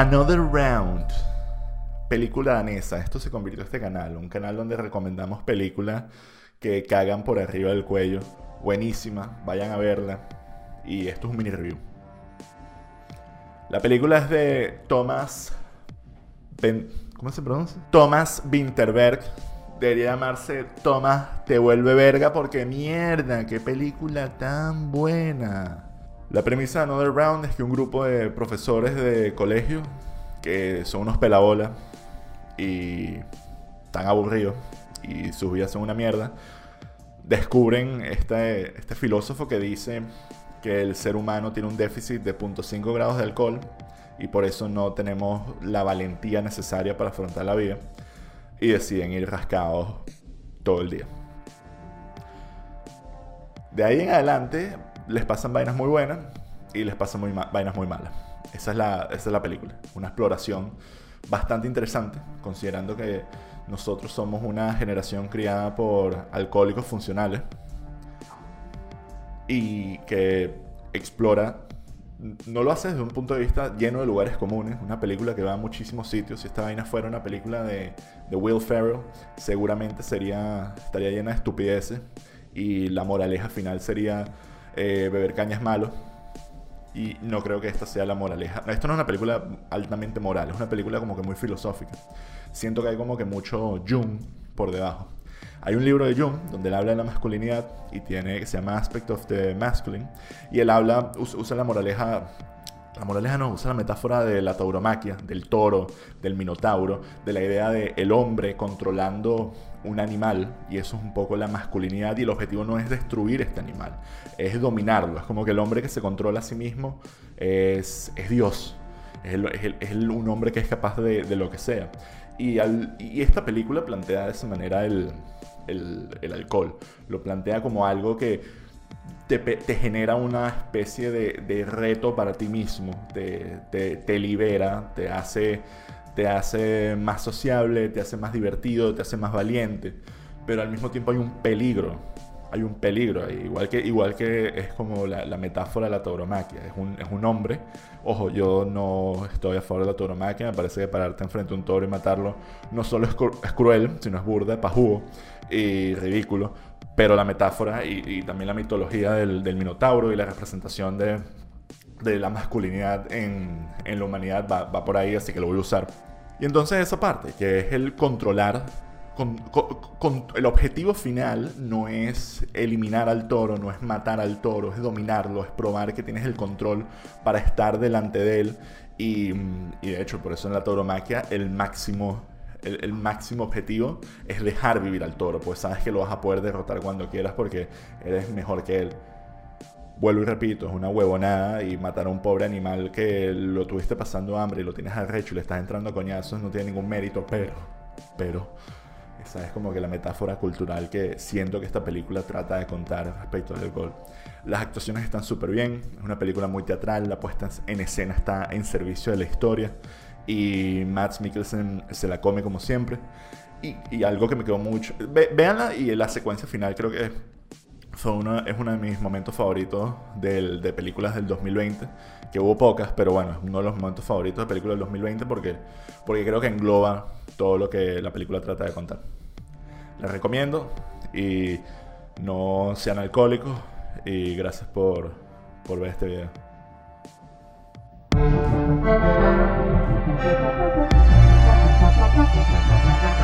Another Round. Película danesa. Esto se convirtió en este canal. Un canal donde recomendamos películas que cagan por arriba del cuello. Buenísima. Vayan a verla. Y esto es un mini review. La película es de Thomas. ¿Cómo se pronuncia? Thomas Winterberg. Debería llamarse Thomas Te vuelve verga porque mierda, qué película tan buena. La premisa de Another Round es que un grupo de profesores de colegio, que son unos pelabolas y tan aburridos y sus vidas son una mierda, descubren este, este filósofo que dice que el ser humano tiene un déficit de 0.5 grados de alcohol y por eso no tenemos la valentía necesaria para afrontar la vida y deciden ir rascados todo el día. De ahí en adelante les pasan vainas muy buenas y les pasan muy vainas muy malas. Esa es, la, esa es la película. Una exploración bastante interesante, considerando que nosotros somos una generación criada por alcohólicos funcionales y que explora, no lo hace desde un punto de vista lleno de lugares comunes, una película que va a muchísimos sitios. Si esta vaina fuera una película de, de Will Ferrell, seguramente sería, estaría llena de estupideces y la moraleja final sería eh, beber cañas malo. Y no creo que esta sea la moraleja. Esto no es una película altamente moral, es una película como que muy filosófica. Siento que hay como que mucho Jung por debajo. Hay un libro de Jung donde él habla de la masculinidad y tiene que se llama Aspect of the Masculine y él habla usa la moraleja la moraleja no, usa la metáfora de la tauromaquia, del toro, del minotauro, de la idea de el hombre controlando un animal, y eso es un poco la masculinidad, y el objetivo no es destruir este animal, es dominarlo. Es como que el hombre que se controla a sí mismo es, es Dios, es, un hombre que es capaz de, lo que sea. Y, y, esta película plantea de esa manera el, el alcohol, lo plantea como algo que te, genera una especie de, reto para ti mismo, te, te, libera, te hace, te hace más sociable, te hace más divertido, te hace más valiente, pero al mismo tiempo hay un peligro, hay un peligro igual que, igual que es como la, metáfora de la tauromaquia, es un, es un hombre, ojo, yo no estoy a favor de la tauromaquia, me parece que pararte enfrente a un toro y matarlo no solo es, es cruel, sino es burda, pajugo y ridículo, pero la metáfora y, también la mitología del, Minotauro y la representación de, la masculinidad en, la humanidad va, por ahí, así que lo voy a usar. Y entonces esa parte, que es el controlar, el objetivo final no es eliminar al toro, no es matar al toro, es dominarlo, es probar que tienes el control para estar delante de él. Y, y de hecho, por eso en la tauromaquia el máximo el, máximo objetivo es dejar vivir al toro, pues sabes que lo vas a poder derrotar cuando quieras porque eres mejor que él. Vuelvo y repito, es una huevonada y matar a un pobre animal que lo tuviste pasando hambre y lo tienes arrecho y le estás entrando a coñazos no tiene ningún mérito, pero, pero, esa es como que la metáfora cultural que siento que esta película trata de contar respecto al alcohol. Las actuaciones están súper bien, es una película muy teatral, la puesta en escena está en servicio de la historia y Matt Mikkelsen se la come como siempre. Y, algo que me quedó mucho. Veanla y la secuencia final creo que fue una, es uno de mis momentos favoritos del, de películas del 2020. Que hubo pocas, pero bueno, es uno de los momentos favoritos de películas del 2020 porque, porque creo que engloba todo lo que la película trata de contar. Les recomiendo y no sean alcohólicos. Y gracias por, por ver este video. Thank you.